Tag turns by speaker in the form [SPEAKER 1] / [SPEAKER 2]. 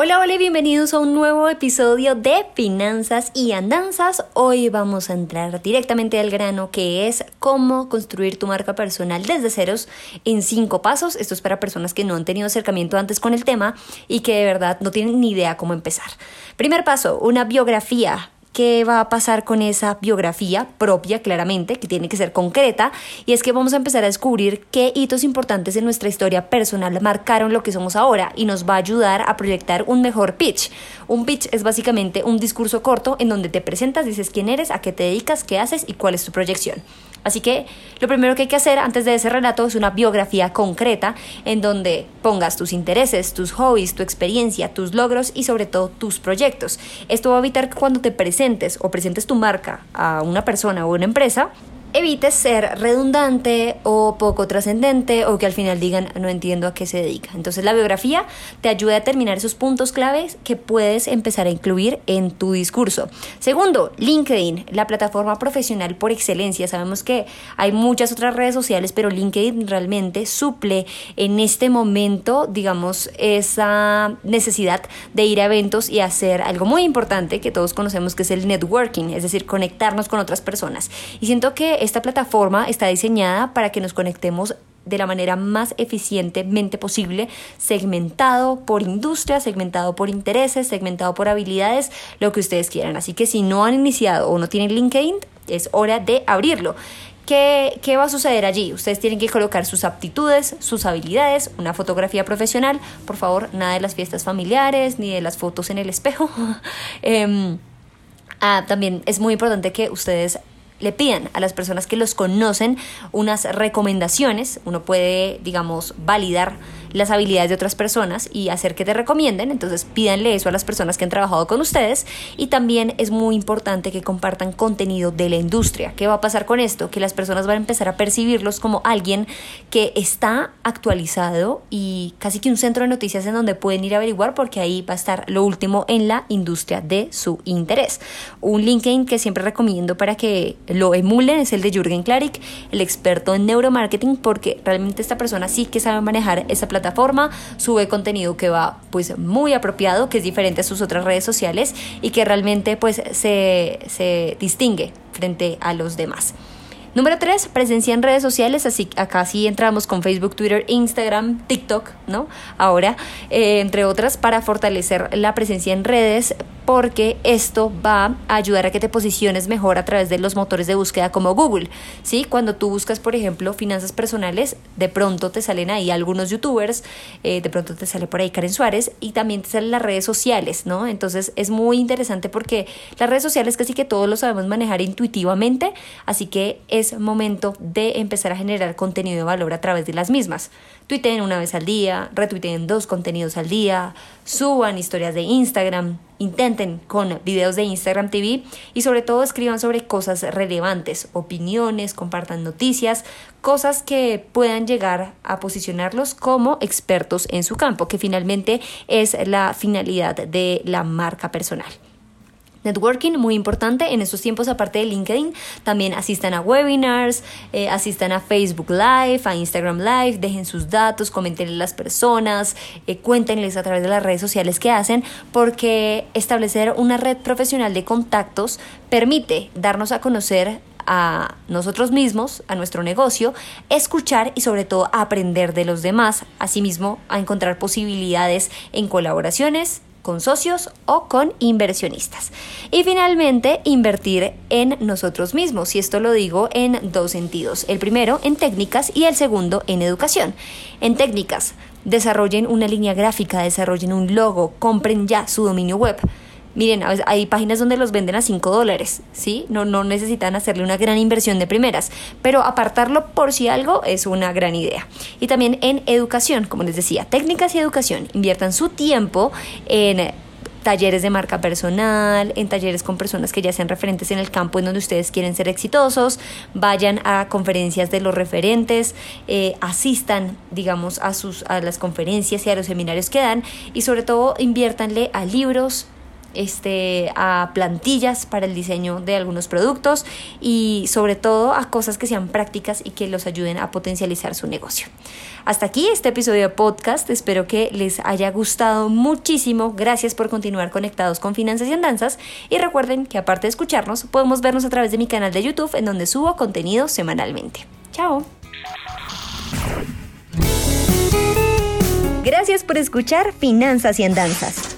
[SPEAKER 1] Hola, hola y bienvenidos a un nuevo episodio de Finanzas y Andanzas. Hoy vamos a entrar directamente al grano que es cómo construir tu marca personal desde ceros en cinco pasos. Esto es para personas que no han tenido acercamiento antes con el tema y que de verdad no tienen ni idea cómo empezar. Primer paso, una biografía qué va a pasar con esa biografía propia, claramente, que tiene que ser concreta, y es que vamos a empezar a descubrir qué hitos importantes en nuestra historia personal marcaron lo que somos ahora y nos va a ayudar a proyectar un mejor pitch. Un pitch es básicamente un discurso corto en donde te presentas, dices quién eres, a qué te dedicas, qué haces y cuál es tu proyección. Así que lo primero que hay que hacer antes de ese relato es una biografía concreta en donde pongas tus intereses, tus hobbies, tu experiencia, tus logros y sobre todo tus proyectos. Esto va a evitar que cuando te presentes o presentes tu marca a una persona o una empresa, evites ser redundante o poco trascendente o que al final digan no entiendo a qué se dedica. Entonces la biografía te ayuda a determinar esos puntos claves que puedes empezar a incluir en tu discurso. Segundo, LinkedIn, la plataforma profesional por excelencia. Sabemos que hay muchas otras redes sociales, pero LinkedIn realmente suple en este momento, digamos, esa necesidad de ir a eventos y hacer algo muy importante que todos conocemos que es el networking, es decir, conectarnos con otras personas. Y siento que esta plataforma está diseñada para que nos conectemos de la manera más eficientemente posible, segmentado por industria, segmentado por intereses, segmentado por habilidades, lo que ustedes quieran. Así que si no han iniciado o no tienen LinkedIn, es hora de abrirlo. ¿Qué, ¿Qué, va a suceder allí? Ustedes tienen que colocar sus aptitudes, sus habilidades, una fotografía profesional. Por favor, nada de las fiestas familiares ni de las fotos en el espejo. Em, ah, también es muy importante que ustedes le pidan a las personas que los conocen unas recomendaciones. Uno puede, digamos, validar las habilidades de otras personas y hacer que te recomienden. Entonces pídanle eso a las personas que han trabajado con ustedes. Y también es muy importante que compartan contenido de la industria. ¿Qué va a pasar con esto? Que las personas van a empezar a percibirlos como alguien que está actualizado y casi que un centro de noticias en donde pueden ir a averiguar porque ahí va a estar lo último en la industria de su interés. Un LinkedIn que siempre recomiendo para que lo emulen es el de Jürgen Klarik, el experto en neuromarketing, porque realmente esta persona sí que sabe manejar esa plataforma plataforma, sube contenido que va pues muy apropiado, que es diferente a sus otras redes sociales y que realmente pues se, se distingue frente a los demás. Número 3, presencia en redes sociales, así acá sí entramos con Facebook, Twitter, Instagram, TikTok, ¿no? Ahora, eh, entre otras, para fortalecer la presencia en redes, porque esto va a ayudar a que te posiciones mejor a través de los motores de búsqueda como Google. ¿sí? Cuando tú buscas, por ejemplo, finanzas personales, de pronto te salen ahí algunos youtubers, eh, de pronto te sale por ahí Karen Suárez y también te salen las redes sociales, ¿no? Entonces es muy interesante porque las redes sociales casi que todos lo sabemos manejar intuitivamente, así que momento de empezar a generar contenido de valor a través de las mismas. Tuiteen una vez al día, retuiteen dos contenidos al día, suban historias de Instagram, intenten con videos de Instagram TV y sobre todo escriban sobre cosas relevantes, opiniones, compartan noticias, cosas que puedan llegar a posicionarlos como expertos en su campo, que finalmente es la finalidad de la marca personal. Networking, muy importante en estos tiempos, aparte de LinkedIn, también asistan a webinars, eh, asistan a Facebook Live, a Instagram Live, dejen sus datos, comentenle a las personas, eh, cuéntenles a través de las redes sociales que hacen, porque establecer una red profesional de contactos permite darnos a conocer a nosotros mismos, a nuestro negocio, escuchar y sobre todo aprender de los demás, asimismo a encontrar posibilidades en colaboraciones, con socios o con inversionistas. Y finalmente, invertir en nosotros mismos. Y esto lo digo en dos sentidos. El primero, en técnicas y el segundo, en educación. En técnicas, desarrollen una línea gráfica, desarrollen un logo, compren ya su dominio web Miren, hay páginas donde los venden a 5 dólares, ¿sí? No, no necesitan hacerle una gran inversión de primeras, pero apartarlo por si algo es una gran idea. Y también en educación, como les decía, técnicas y educación. Inviertan su tiempo en talleres de marca personal, en talleres con personas que ya sean referentes en el campo en donde ustedes quieren ser exitosos, vayan a conferencias de los referentes, eh, asistan, digamos, a, sus, a las conferencias y a los seminarios que dan y sobre todo inviértanle a libros, este, a plantillas para el diseño de algunos productos y sobre todo a cosas que sean prácticas y que los ayuden a potencializar su negocio. Hasta aquí este episodio de podcast, espero que les haya gustado muchísimo, gracias por continuar conectados con Finanzas y Andanzas y recuerden que aparte de escucharnos, podemos vernos a través de mi canal de YouTube en donde subo contenido semanalmente. Chao. Gracias por escuchar Finanzas y Andanzas.